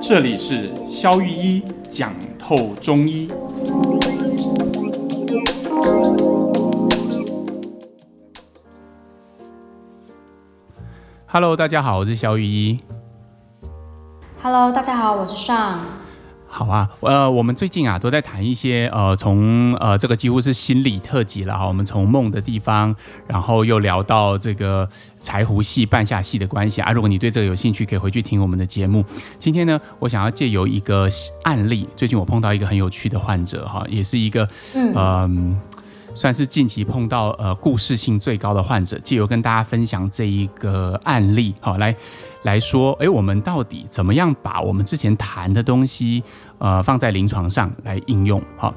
这里是肖玉一讲透中医。Hello，大家好，我是肖玉一。Hello，大家好，我是尚。好啊，呃，我们最近啊都在谈一些呃，从呃这个几乎是心理特辑了哈。我们从梦的地方，然后又聊到这个柴胡戏、半夏戏的关系啊。如果你对这个有兴趣，可以回去听我们的节目。今天呢，我想要借由一个案例，最近我碰到一个很有趣的患者哈，也是一个嗯、呃，算是近期碰到呃故事性最高的患者，借由跟大家分享这一个案例，好来。来说，哎，我们到底怎么样把我们之前谈的东西，呃，放在临床上来应用？好，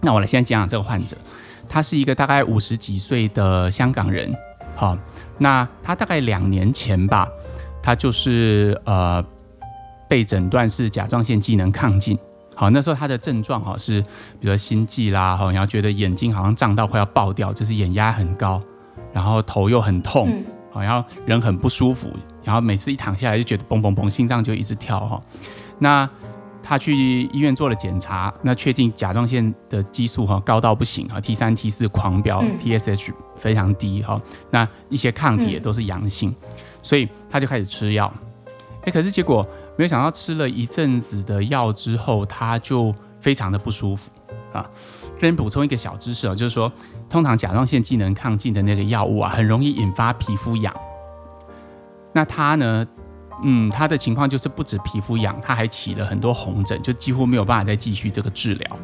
那我来先讲讲这个患者，他是一个大概五十几岁的香港人，好，那他大概两年前吧，他就是呃被诊断是甲状腺机能亢进，好，那时候他的症状哈是，比如说心悸啦，哈，然后觉得眼睛好像胀到快要爆掉，就是眼压很高，然后头又很痛，好，然后人很不舒服。然后每次一躺下来就觉得嘣嘣嘣，心脏就一直跳哈。那他去医院做了检查，那确定甲状腺的激素哈高到不行哈，T 三 T 四狂飙，TSH 非常低哈。那一些抗体也都是阳性，所以他就开始吃药。哎，可是结果没有想到吃了一阵子的药之后，他就非常的不舒服啊。跟你补充一个小知识啊，就是说，通常甲状腺机能亢进的那个药物啊，很容易引发皮肤痒。那他呢？嗯，他的情况就是不止皮肤痒，他还起了很多红疹，就几乎没有办法再继续这个治疗。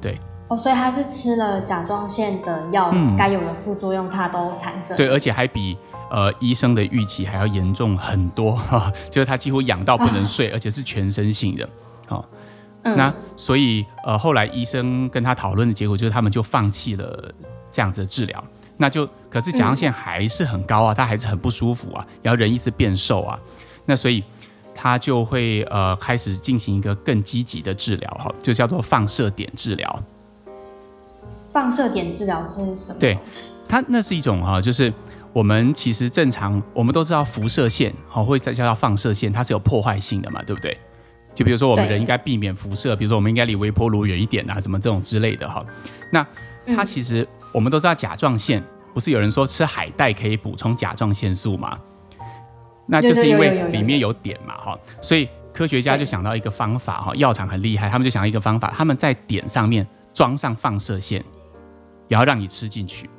对，哦，所以他是吃了甲状腺的药，该有的副作用他都产生。对，而且还比呃医生的预期还要严重很多 哈，就是他几乎痒到不能睡，啊、而且是全身性的。好、哦，嗯、那所以呃后来医生跟他讨论的结果就是他们就放弃了这样子的治疗。那就可是甲状腺还是很高啊，他、嗯、还是很不舒服啊，然后人一直变瘦啊，那所以他就会呃开始进行一个更积极的治疗哈，就叫做放射点治疗。放射点治疗是什么？对，它那是一种哈，就是我们其实正常我们都知道辐射线好，会再叫到放射线，它是有破坏性的嘛，对不对？就比如说我们人应该避免辐射，比如说我们应该离微波炉远一点啊，什么这种之类的哈。那它其实。嗯我们都知道甲状腺，不是有人说吃海带可以补充甲状腺素吗？那就是因为里面有碘嘛，哈，所以科学家就想到一个方法，哈，药厂很厉害，他们就想到一个方法，他们在碘上面装上放射线，然后让你吃进去。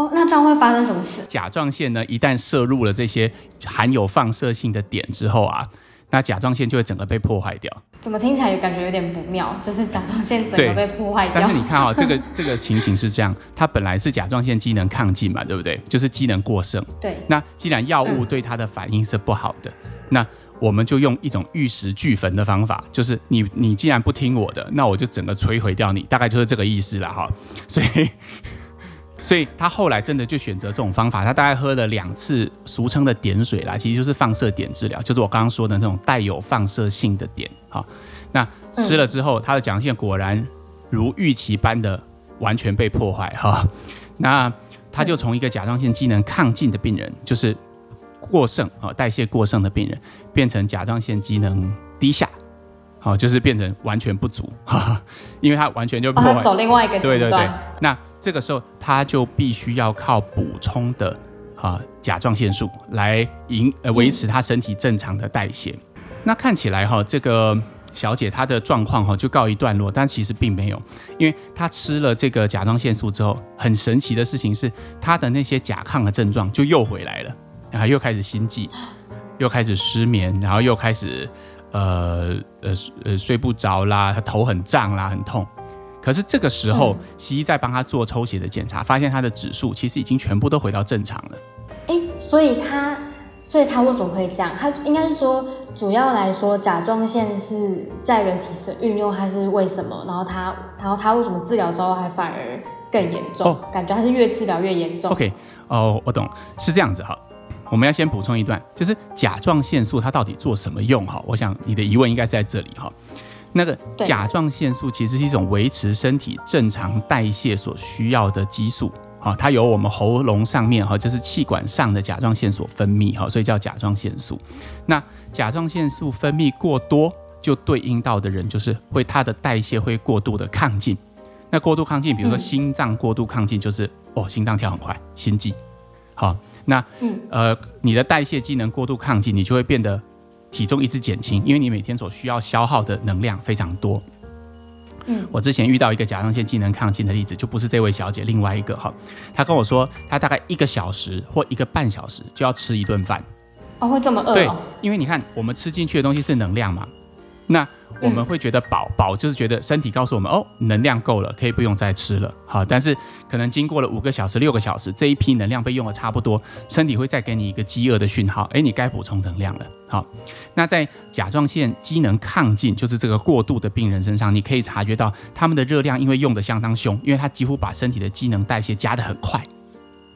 哦，那这样会发生什么事？甲状腺呢，一旦摄入了这些含有放射性的碘之后啊。那甲状腺就会整个被破坏掉，怎么听起来感觉有点不妙？就是甲状腺整个被破坏掉。但是你看哈、喔，这个 这个情形是这样，它本来是甲状腺机能亢进嘛，对不对？就是机能过剩。对。那既然药物对它的反应是不好的，嗯、那我们就用一种玉石俱焚的方法，就是你你既然不听我的，那我就整个摧毁掉你，大概就是这个意思了哈。所以。所以他后来真的就选择这种方法，他大概喝了两次俗称的碘水啦，其实就是放射碘治疗，就是我刚刚说的那种带有放射性的碘。好，那吃了之后，他的甲状腺果然如预期般的完全被破坏哈。那他就从一个甲状腺机能亢进的病人，就是过剩啊代谢过剩的病人，变成甲状腺机能低下。好，就是变成完全不足，哈哈，因为他完全就破坏，哦、走另外一个。对对对，那这个时候他就必须要靠补充的啊甲状腺素来营呃维持他身体正常的代谢。嗯、那看起来哈，这个小姐她的状况哈就告一段落，但其实并没有，因为她吃了这个甲状腺素之后，很神奇的事情是，她的那些甲亢的症状就又回来了，然后又开始心悸，又开始失眠，然后又开始。呃呃呃睡不着啦，他头很胀啦，很痛。可是这个时候，嗯、西医在帮他做抽血的检查，发现他的指数其实已经全部都回到正常了。哎、欸，所以他，所以他为什么会这样？他应该是说，主要来说，甲状腺是在人体是运用，还是为什么？然后他，然后他为什么治疗之后还反而更严重？哦、感觉他是越治疗越严重。OK，哦，我懂，是这样子哈。我们要先补充一段，就是甲状腺素它到底做什么用？哈，我想你的疑问应该是在这里哈。那个甲状腺素其实是一种维持身体正常代谢所需要的激素，好，它由我们喉咙上面哈，就是气管上的甲状腺所分泌哈，所以叫甲状腺素。那甲状腺素分泌过多，就对应到的人就是会它的代谢会过度的亢进。那过度亢进，比如说心脏过度亢进，就是、嗯、哦，心脏跳很快，心悸。好，那嗯呃，你的代谢机能过度亢进，你就会变得体重一直减轻，因为你每天所需要消耗的能量非常多。嗯，我之前遇到一个甲状腺机能亢进的例子，就不是这位小姐，另外一个哈，她跟我说，她大概一个小时或一个半小时就要吃一顿饭。哦，会这么饿哦？对，因为你看，我们吃进去的东西是能量嘛，那。我们会觉得饱饱，就是觉得身体告诉我们哦，能量够了，可以不用再吃了。好，但是可能经过了五个小时、六个小时，这一批能量被用的差不多，身体会再给你一个饥饿的讯号，哎，你该补充能量了。好，那在甲状腺机能亢进，就是这个过度的病人身上，你可以察觉到他们的热量因为用的相当凶，因为他几乎把身体的机能代谢加得很快。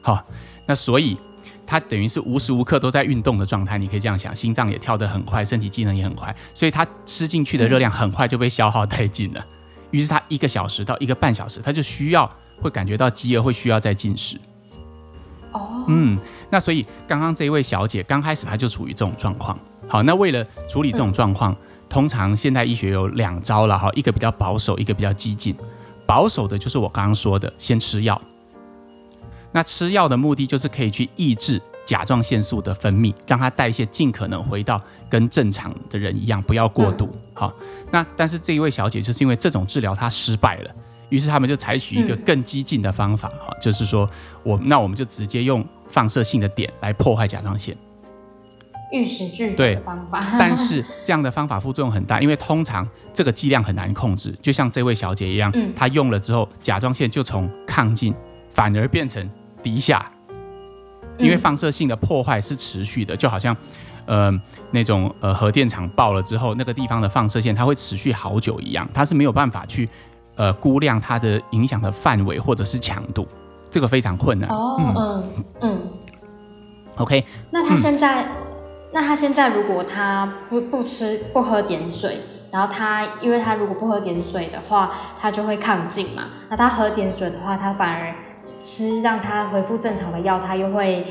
好，那所以。他等于是无时无刻都在运动的状态，你可以这样想，心脏也跳得很快，身体机能也很快，所以它吃进去的热量很快就被消耗殆尽了。于是它一个小时到一个半小时，它就需要会感觉到饥饿，会需要再进食。哦，嗯，那所以刚刚这一位小姐刚开始她就处于这种状况。好，那为了处理这种状况，通常现代医学有两招了哈，一个比较保守，一个比较激进。保守的就是我刚刚说的，先吃药。那吃药的目的就是可以去抑制甲状腺素的分泌，让它代谢尽可能回到跟正常的人一样，不要过度。好，那但是这一位小姐就是因为这种治疗她失败了，于是他们就采取一个更激进的方法，哈，就是说我那我们就直接用放射性的碘来破坏甲状腺，玉石俱焚的方法。但是这样的方法副作用很大，因为通常这个剂量很难控制，就像这位小姐一样，她用了之后，甲状腺就从亢进反而变成。低下，因为放射性的破坏是持续的，就好像，呃，那种呃核电厂爆了之后，那个地方的放射线它会持续好久一样，它是没有办法去呃估量它的影响的范围或者是强度，这个非常困难。哦，嗯嗯。嗯 OK，那他现在，嗯、那他现在如果他不不吃不喝点水，然后他因为他如果不喝点水的话，他就会亢进嘛。那他喝点水的话，他反而。吃让他恢复正常的药，他又会，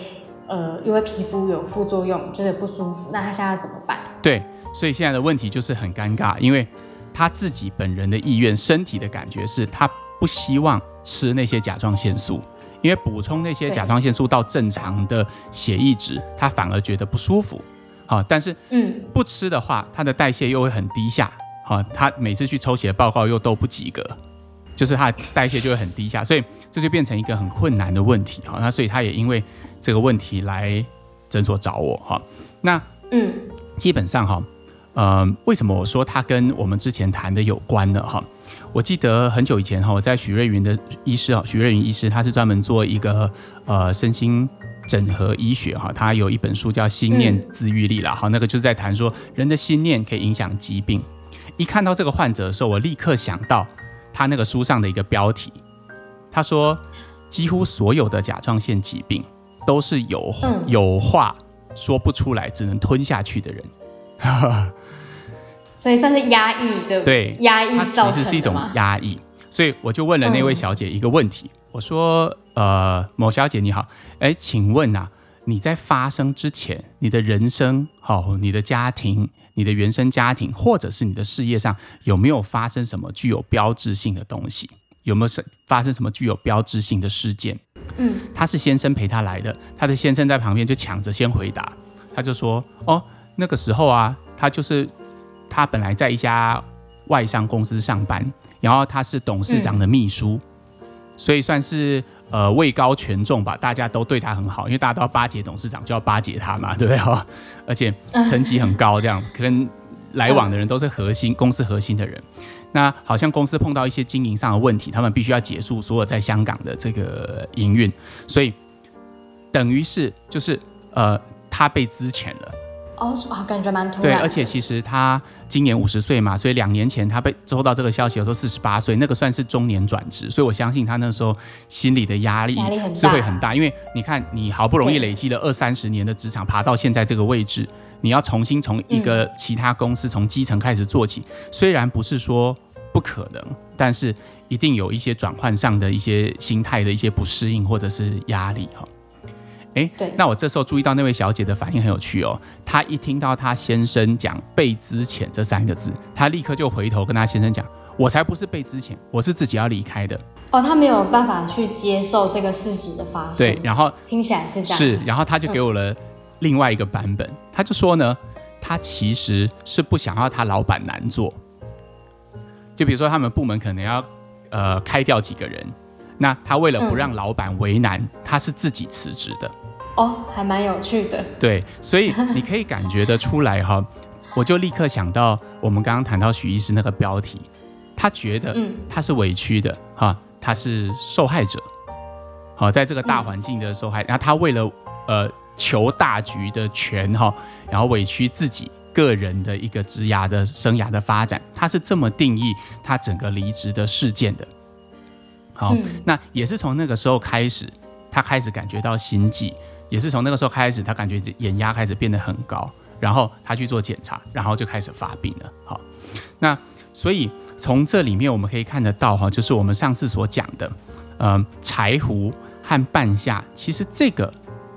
呃，又会皮肤有副作用，觉得不舒服。那他现在怎么办？对，所以现在的问题就是很尴尬，因为他自己本人的意愿、身体的感觉是他不希望吃那些甲状腺素，因为补充那些甲状腺素到正常的血液值，他反而觉得不舒服。好，但是嗯，不吃的话，他的代谢又会很低下。好，他每次去抽血报告又都不及格。就是它代谢就会很低下，所以这就变成一个很困难的问题哈。那所以他也因为这个问题来诊所找我哈。那嗯，基本上哈，呃，为什么我说他跟我们之前谈的有关呢？哈，我记得很久以前哈，我在许瑞云的医师啊，许瑞云医师他是专门做一个呃身心整合医学哈，他有一本书叫《心念自愈力》啦，哈，那个就是在谈说人的心念可以影响疾病。一看到这个患者的时候，我立刻想到。他那个书上的一个标题，他说，几乎所有的甲状腺疾病都是有有话说不出来，只能吞下去的人，所以算是压抑的，对，压抑造成？它其实是一种压抑。所以我就问了那位小姐一个问题，我说，呃，某小姐你好，哎，请问呐，你在发生之前，你的人生，好，你的家庭。你的原生家庭，或者是你的事业上，有没有发生什么具有标志性的东西？有没有发生什么具有标志性的事件？嗯，他是先生陪他来的，他的先生在旁边就抢着先回答，他就说：“哦，那个时候啊，他就是他本来在一家外商公司上班，然后他是董事长的秘书，嗯、所以算是。”呃，位高权重吧，大家都对他很好，因为大家都要巴结董事长，就要巴结他嘛，对不对哈？而且层级很高，这样跟来往的人都是核心公司核心的人。那好像公司碰到一些经营上的问题，他们必须要结束所有在香港的这个营运，所以等于是就是呃，他被资遣了。哦，啊，感觉蛮突然。对，而且其实他今年五十岁嘛，所以两年前他被收到这个消息的时候四十八岁，那个算是中年转职，所以我相信他那时候心理的压力是会很大，因为你看你好不容易累积了二三十年的职场，爬到现在这个位置，你要重新从一个其他公司从基层开始做起，虽然不是说不可能，但是一定有一些转换上的一些心态的一些不适应或者是压力哈。哎，对，那我这时候注意到那位小姐的反应很有趣哦。她一听到她先生讲“被资遣”这三个字，她立刻就回头跟她先生讲：“我才不是被资遣，我是自己要离开的。”哦，她没有办法去接受这个事实的发生。对，然后听起来是这样。是，然后她就给我了另外一个版本，她、嗯、就说呢，她其实是不想要她老板难做。就比如说他们部门可能要呃开掉几个人，那他为了不让老板为难，她、嗯、是自己辞职的。哦，还蛮有趣的。对，所以你可以感觉得出来哈，我就立刻想到我们刚刚谈到许医师那个标题，他觉得他是委屈的哈，他是受害者，好，在这个大环境的受害，然后他为了呃求大局的权哈，然后委屈自己个人的一个职涯的生涯的发展，他是这么定义他整个离职的事件的。好，那也是从那个时候开始，他开始感觉到心悸。也是从那个时候开始，他感觉眼压开始变得很高，然后他去做检查，然后就开始发病了。好，那所以从这里面我们可以看得到，哈，就是我们上次所讲的，嗯，柴胡和半夏，其实这个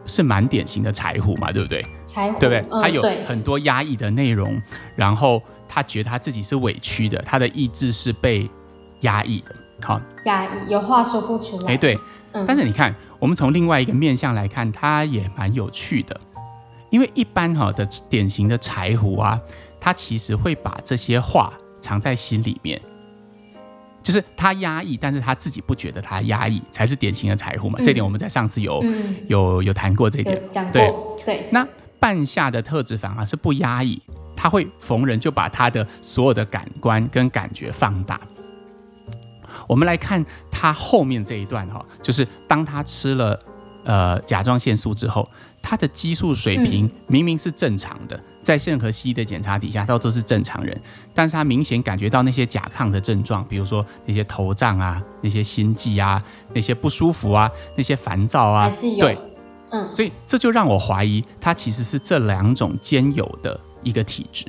是蛮典型的柴胡嘛，对不对？柴胡，对不对？嗯、他有很多压抑的内容，然后他觉得他自己是委屈的，他的意志是被压抑的。好，压抑，有话说不出来。哎，对，嗯，但是你看。我们从另外一个面向来看，它也蛮有趣的，因为一般哈的典型的柴胡啊，他其实会把这些话藏在心里面，就是他压抑，但是他自己不觉得他压抑，才是典型的柴胡嘛。嗯、这点我们在上次有、嗯、有有谈过这一点。对对。那半夏的特质反而是不压抑，他会逢人就把他的所有的感官跟感觉放大。我们来看他后面这一段哈，就是当他吃了呃甲状腺素之后，他的激素水平明明是正常的，在任何西医的检查底下，他都是正常人，但是他明显感觉到那些甲亢的症状，比如说那些头胀啊，那些心悸啊，那些不舒服啊，那些烦躁啊，对，嗯，所以这就让我怀疑他其实是这两种兼有的一个体质。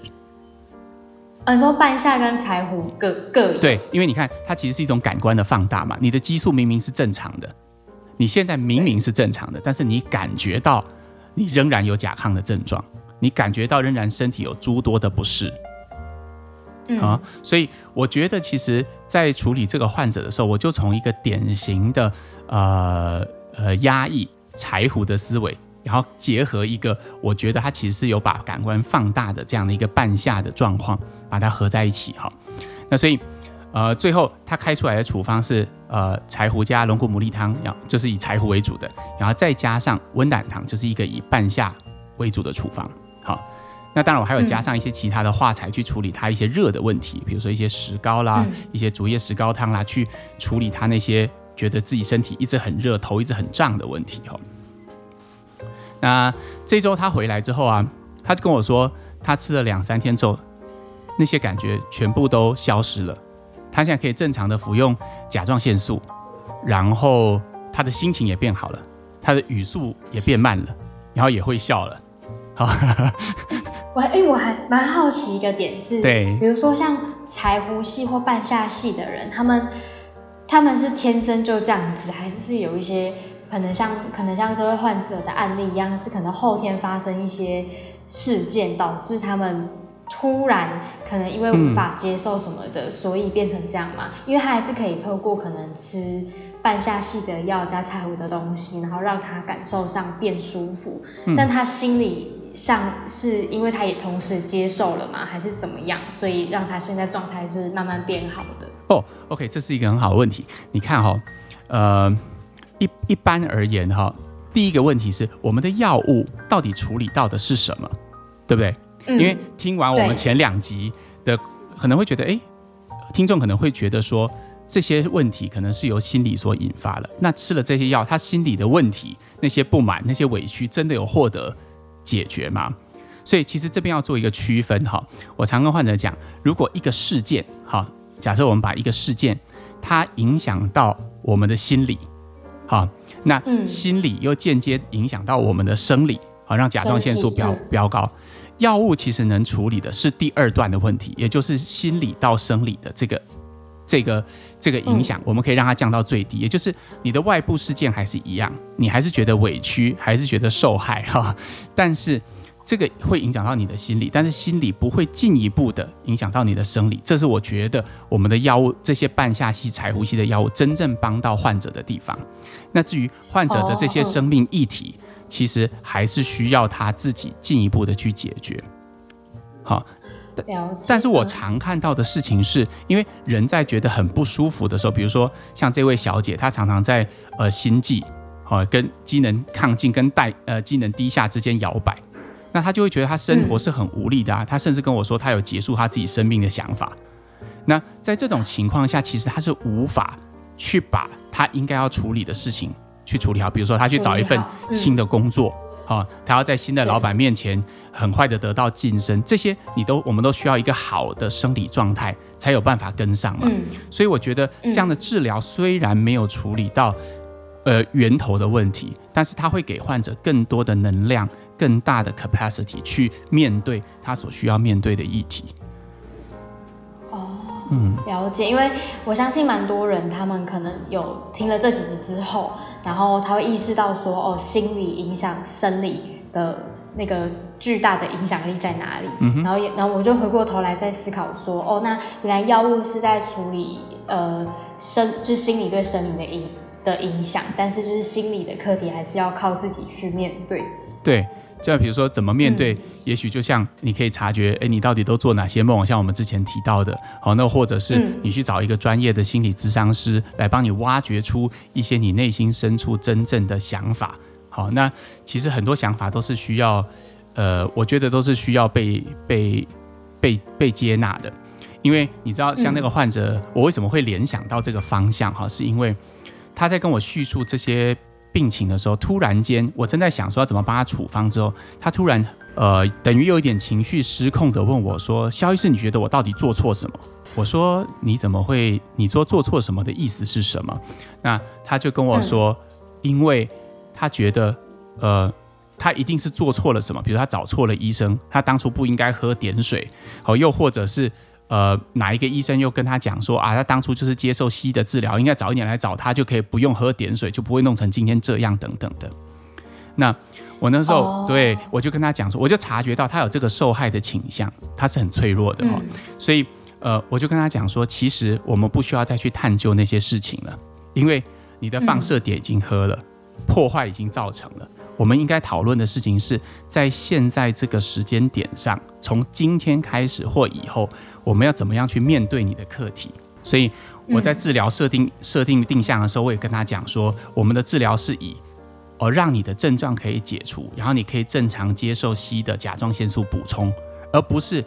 你说半夏跟柴胡各各有对，因为你看它其实是一种感官的放大嘛。你的激素明明是正常的，你现在明明是正常的，但是你感觉到你仍然有甲亢的症状，你感觉到仍然身体有诸多的不适，嗯啊，所以我觉得其实，在处理这个患者的时候，我就从一个典型的呃呃压抑柴胡的思维。然后结合一个，我觉得它其实是有把感官放大的这样的一个半夏的状况，把它合在一起哈。那所以，呃，最后他开出来的处方是呃柴胡加龙骨牡蛎汤，然后就是以柴胡为主的，然后再加上温胆汤，就是一个以半夏为主的处方。好，那当然我还有加上一些其他的化材去处理它一些热的问题，比如说一些石膏啦，一些竹叶石膏汤啦，去处理它那些觉得自己身体一直很热、头一直很胀的问题哈。那这周他回来之后啊，他就跟我说，他吃了两三天之后，那些感觉全部都消失了。他现在可以正常的服用甲状腺素，然后他的心情也变好了，他的语速也变慢了，然后也会笑了。好，我哎、欸，我还蛮好奇一个点是，对，比如说像柴胡系或半夏系的人，他们他们是天生就这样子，还是有一些？可能像可能像这位患者的案例一样，是可能后天发生一些事件，导致他们突然可能因为无法接受什么的，嗯、所以变成这样嘛？因为他还是可以透过可能吃半夏系的药加柴胡的东西，然后让他感受上变舒服。嗯、但他心里。像是因为他也同时接受了嘛，还是怎么样？所以让他现在状态是慢慢变好的。哦，OK，这是一个很好的问题。你看哈、哦，呃。一一般而言哈，第一个问题是我们的药物到底处理到的是什么，对不对？嗯、因为听完我们前两集的，可能会觉得，哎，听众可能会觉得说这些问题可能是由心理所引发了。那吃了这些药，他心理的问题、那些不满、那些委屈，真的有获得解决吗？所以其实这边要做一个区分哈。我常跟患者讲，如果一个事件哈，假设我们把一个事件它影响到我们的心理。好，那心理又间接影响到我们的生理，好，让甲状腺素飙飙高。药物其实能处理的是第二段的问题，也就是心理到生理的这个这个这个影响，我们可以让它降到最低，也就是你的外部事件还是一样，你还是觉得委屈，还是觉得受害哈，但是。这个会影响到你的心理，但是心理不会进一步的影响到你的生理，这是我觉得我们的药物，这些半夏烯、柴胡吸的药物真正帮到患者的地方。那至于患者的这些生命议题，其实还是需要他自己进一步的去解决。好，但是我常看到的事情是，因为人在觉得很不舒服的时候，比如说像这位小姐，她常常在呃心悸，好，跟机能亢进跟带呃机能低下之间摇摆。那他就会觉得他生活是很无力的啊，他甚至跟我说他有结束他自己生命的想法。那在这种情况下，其实他是无法去把他应该要处理的事情去处理好。比如说，他去找一份新的工作，啊，他要在新的老板面前很快的得到晋升，这些你都我们都需要一个好的生理状态才有办法跟上嘛。所以我觉得这样的治疗虽然没有处理到呃源头的问题，但是他会给患者更多的能量。更大的 capacity 去面对他所需要面对的议题。哦，嗯，了解。因为我相信蛮多人，他们可能有听了这几集之后，然后他会意识到说，哦，心理影响生理的那个巨大的影响力在哪里？嗯哼。然后也，然后我就回过头来再思考说，哦，那原来药物是在处理呃生，就是心理对生理的影的影响，但是就是心理的课题还是要靠自己去面对。对。就比如说怎么面对，嗯、也许就像你可以察觉，哎，你到底都做哪些梦？像我们之前提到的，好，那或者是你去找一个专业的心理咨商师来帮你挖掘出一些你内心深处真正的想法。好，那其实很多想法都是需要，呃，我觉得都是需要被被被被接纳的，因为你知道，像那个患者，嗯、我为什么会联想到这个方向？哈，是因为他在跟我叙述这些。病情的时候，突然间，我正在想说要怎么帮他处方，之后他突然呃，等于有一点情绪失控的问我说：“肖医师，你觉得我到底做错什么？”我说：“你怎么会？你说做错什么的意思是什么？”那他就跟我说：“因为他觉得呃，他一定是做错了什么，比如他找错了医生，他当初不应该喝碘水，好，又或者是。”呃，哪一个医生又跟他讲说啊，他当初就是接受西医的治疗，应该早一点来找他，就可以不用喝点水，就不会弄成今天这样等等的。那我那时候、oh. 对我就跟他讲说，我就察觉到他有这个受害的倾向，他是很脆弱的哦。嗯、所以呃，我就跟他讲说，其实我们不需要再去探究那些事情了，因为你的放射点已经喝了，嗯、破坏已经造成了。我们应该讨论的事情是在现在这个时间点上，从今天开始或以后，我们要怎么样去面对你的课题？所以我在治疗设定设定定向的时候，我也跟他讲说，我们的治疗是以哦让你的症状可以解除，然后你可以正常接受西医的甲状腺素补充，而不是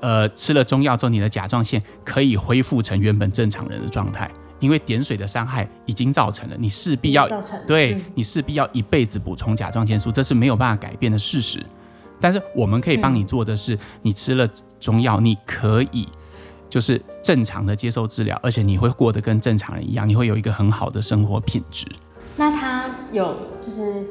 呃吃了中药之后你的甲状腺可以恢复成原本正常人的状态。因为点水的伤害已经造成了，你势必要对、嗯、你势必要一辈子补充甲状腺素，这是没有办法改变的事实。但是我们可以帮你做的是，嗯、你吃了中药，你可以就是正常的接受治疗，而且你会过得跟正常人一样，你会有一个很好的生活品质。那他有就是。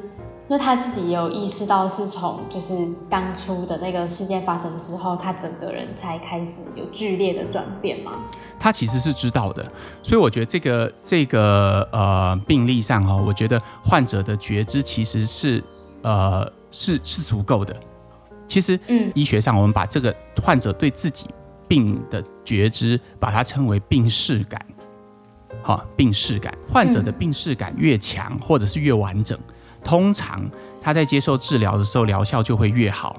那他自己也有意识到，是从就是当初的那个事件发生之后，他整个人才开始有剧烈的转变吗？他其实是知道的，所以我觉得这个这个呃病例上哈，我觉得患者的觉知其实是呃是是足够的。其实，嗯，医学上我们把这个患者对自己病的觉知，把它称为病视感。好，病视感，患者的病视感越强，或者是越完整。通常他在接受治疗的时候，疗效就会越好。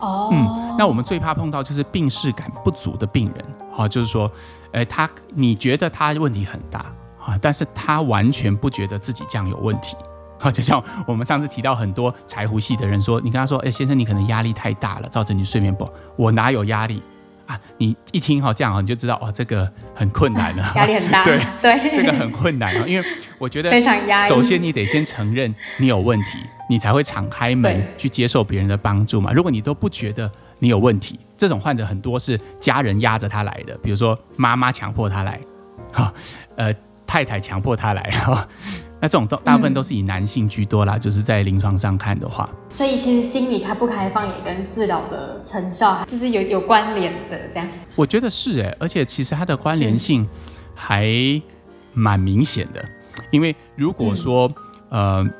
哦，嗯，那我们最怕碰到就是病识感不足的病人，哈，就是说，呃，他你觉得他问题很大啊，但是他完全不觉得自己这样有问题，啊，就像我们上次提到很多柴胡系的人说，你跟他说，诶，先生，你可能压力太大了，造成你睡眠不好。我哪有压力？啊，你一听哈这样哈，你就知道哇，这个很困难了，压力很大。对对，这个很困难啊，因为我觉得非常压抑。首先，你得先承认你有问题，你才会敞开门去接受别人的帮助嘛。如果你都不觉得你有问题，这种患者很多是家人压着他来的，比如说妈妈强迫他来，哈，呃，太太强迫他来，哈。那这种都大部分都是以男性居多啦，嗯、就是在临床上看的话，所以其实心理它不开放也跟治疗的成效就是有有关联的这样。我觉得是哎、欸，而且其实它的关联性，还蛮明显的。因为如果说、嗯、呃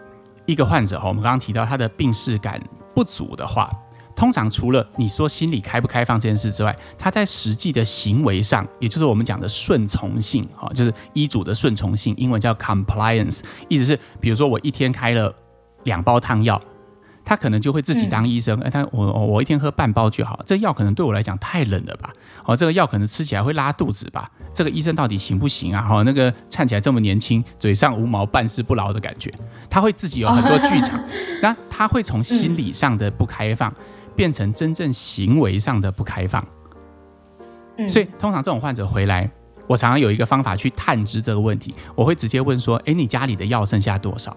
一个患者哈，我们刚刚提到他的病视感不足的话，通常除了你说心理开不开放这件事之外，他在实际的行为上，也就是我们讲的顺从性哈，就是医嘱的顺从性，英文叫 compliance，意思是比如说我一天开了两包汤药。他可能就会自己当医生，哎、嗯，他我我一天喝半包就好，这药可能对我来讲太冷了吧？哦，这个药可能吃起来会拉肚子吧？这个医生到底行不行啊？哈，那个看起来这么年轻，嘴上无毛，办事不牢的感觉，他会自己有很多剧场，那他会从心理上的不开放，变成真正行为上的不开放。所以通常这种患者回来，我常常有一个方法去探知这个问题，我会直接问说，哎，你家里的药剩下多少？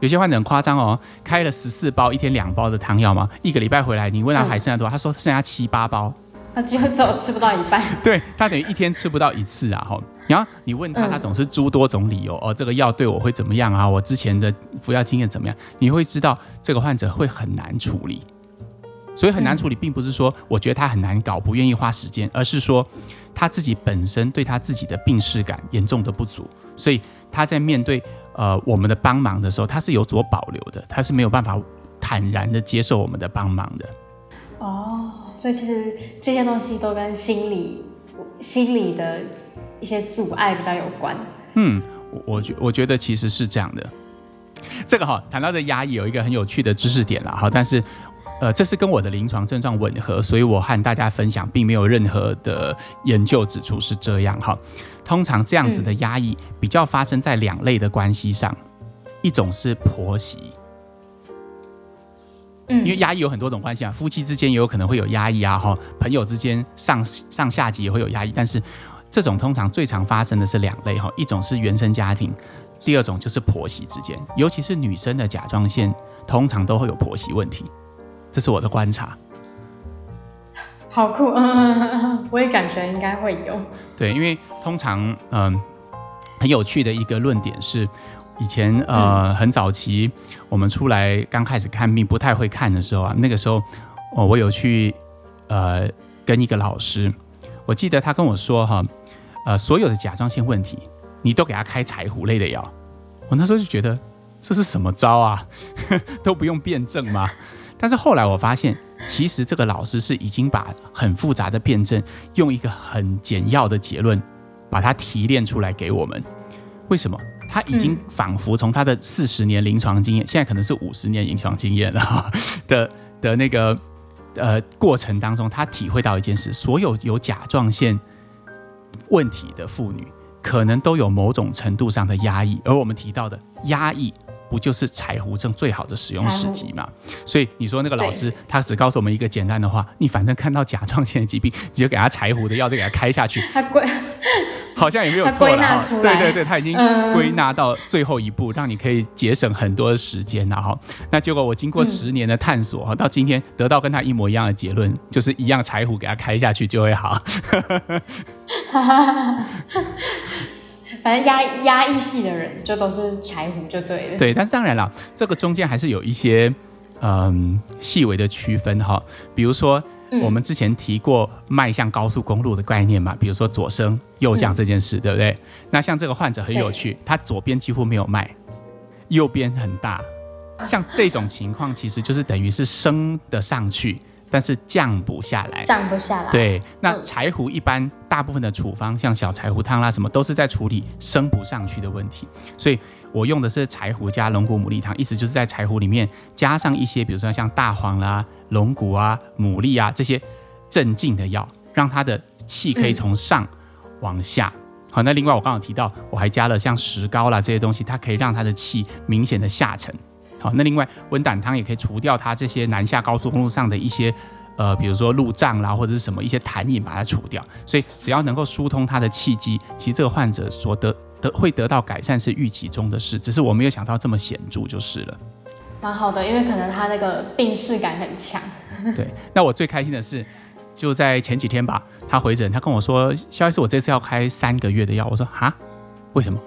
有些患者很夸张哦，开了十四包，一天两包的汤药嘛，一个礼拜回来，你问他还剩下多少？嗯、他说剩下七八包，那几乎只有吃不到一半。对，他等于一天吃不到一次啊！哈，然后你问他，他总是诸多种理由、嗯、哦，这个药对我会怎么样啊？我之前的服药经验怎么样？你会知道这个患者会很难处理，所以很难处理，并不是说我觉得他很难搞，不愿意花时间，而是说他自己本身对他自己的病视感严重的不足，所以他在面对。呃，我们的帮忙的时候，他是有所保留的，他是没有办法坦然的接受我们的帮忙的。哦，所以其实这些东西都跟心理、心理的一些阻碍比较有关。嗯，我觉我觉得其实是这样的。这个哈，谈到这压抑，有一个很有趣的知识点了哈，但是呃，这是跟我的临床症状吻合，所以我和大家分享，并没有任何的研究指出是这样哈。通常这样子的压抑比较发生在两类的关系上，一种是婆媳，嗯，因为压抑有很多种关系啊，夫妻之间也有可能会有压抑啊，哈，朋友之间上上下级也会有压抑，但是这种通常最常发生的是两类哈，一种是原生家庭，第二种就是婆媳之间，尤其是女生的甲状腺通常都会有婆媳问题，这是我的观察。好酷，嗯，我也感觉应该会有。对，因为通常，嗯、呃，很有趣的一个论点是，以前呃很早期我们出来刚开始看病不太会看的时候啊，那个时候，哦，我有去呃跟一个老师，我记得他跟我说哈，呃，所有的甲状腺问题，你都给他开柴胡类的药。我那时候就觉得这是什么招啊，都不用辩证吗？但是后来我发现。其实这个老师是已经把很复杂的辩证用一个很简要的结论把它提炼出来给我们。为什么？他已经仿佛从他的四十年临床经验，现在可能是五十年临床经验了 的的那个呃过程当中，他体会到一件事：所有有甲状腺问题的妇女，可能都有某种程度上的压抑。而我们提到的压抑。不就是柴胡症最好的使用时机嘛？所以你说那个老师他只告诉我们一个简单的话：你反正看到甲状腺的疾病，你就给他柴胡的药，就给他开下去。他归 好像也没有错了。对对对，他已经归纳到最后一步，让你可以节省很多的时间了哈。那结果我经过十年的探索哈，到今天得到跟他一模一样的结论，就是一样柴胡给他开下去就会好。反正压压抑系的人就都是柴胡就对了。对，但是当然了，这个中间还是有一些嗯细微的区分哈。比如说我们之前提过迈向高速公路的概念嘛，比如说左升右降这件事，嗯、对不对？那像这个患者很有趣，他左边几乎没有脉，右边很大。像这种情况，其实就是等于是升的上去。但是降不下来，降不下来。对，那柴胡一般大部分的处方，像小柴胡汤啦什么，都是在处理升不上去的问题。所以我用的是柴胡加龙骨牡蛎汤，意思就是在柴胡里面加上一些，比如说像大黄啦、龙骨啊、牡蛎啊这些镇静的药，让它的气可以从上往下。嗯、好，那另外我刚刚提到，我还加了像石膏啦这些东西，它可以让它的气明显的下沉。好，那另外温胆汤也可以除掉它这些南下高速公路上的一些，呃，比如说路障啦，或者是什么一些痰饮，把它除掉。所以只要能够疏通他的气机，其实这个患者所得得会得到改善是预期中的事，只是我没有想到这么显著就是了。蛮好的，因为可能他那个病识感很强。对，那我最开心的是，就在前几天吧，他回诊，他跟我说，肖医师，我这次要开三个月的药。我说哈，为什么？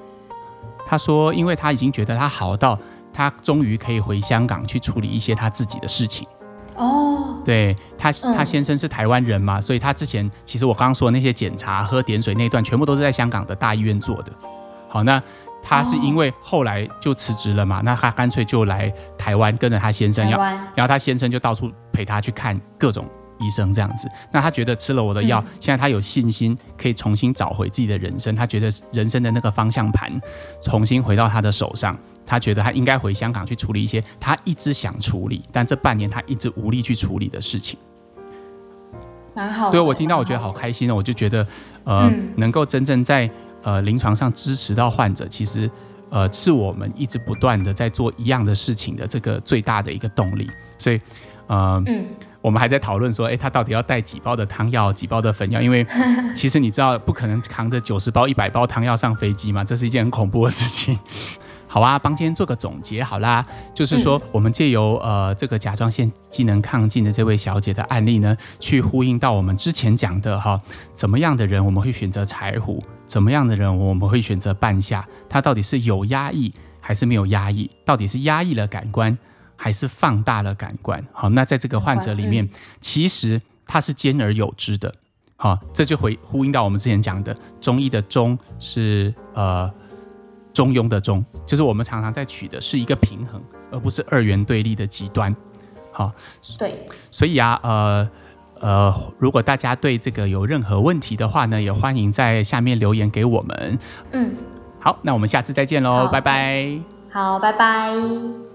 他说，因为他已经觉得他好到。他终于可以回香港去处理一些他自己的事情。哦，对他，他先生是台湾人嘛，所以他之前其实我刚刚说的那些检查、喝点水那一段，全部都是在香港的大医院做的。好，那他是因为后来就辞职了嘛，那他干脆就来台湾跟着他先生要，然后他先生就到处陪他去看各种。医生这样子，那他觉得吃了我的药，嗯、现在他有信心可以重新找回自己的人生。他觉得人生的那个方向盘重新回到他的手上。他觉得他应该回香港去处理一些他一直想处理，但这半年他一直无力去处理的事情。蛮好，对我听到我觉得好开心哦，我就觉得呃，嗯、能够真正在呃临床上支持到患者，其实呃是我们一直不断的在做一样的事情的这个最大的一个动力。所以呃嗯。我们还在讨论说，诶，他到底要带几包的汤药，几包的粉药？因为 其实你知道，不可能扛着九十包、一百包汤药上飞机嘛，这是一件很恐怖的事情。好啊，帮今天做个总结好啦，就是说，我们借由呃这个甲状腺机能亢进的这位小姐的案例呢，去呼应到我们之前讲的哈，怎么样的人我们会选择柴胡，怎么样的人我们会选择半夏，他到底是有压抑还是没有压抑？到底是压抑了感官？还是放大了感官，好，那在这个患者里面，其实他是兼而有之的，好，这就回呼应到我们之前讲的中医的中是呃中庸的中，就是我们常常在取的是一个平衡，而不是二元对立的极端，好，对，所以啊，呃呃，如果大家对这个有任何问题的话呢，也欢迎在下面留言给我们，嗯，好，那我们下次再见喽，拜拜，好，拜拜。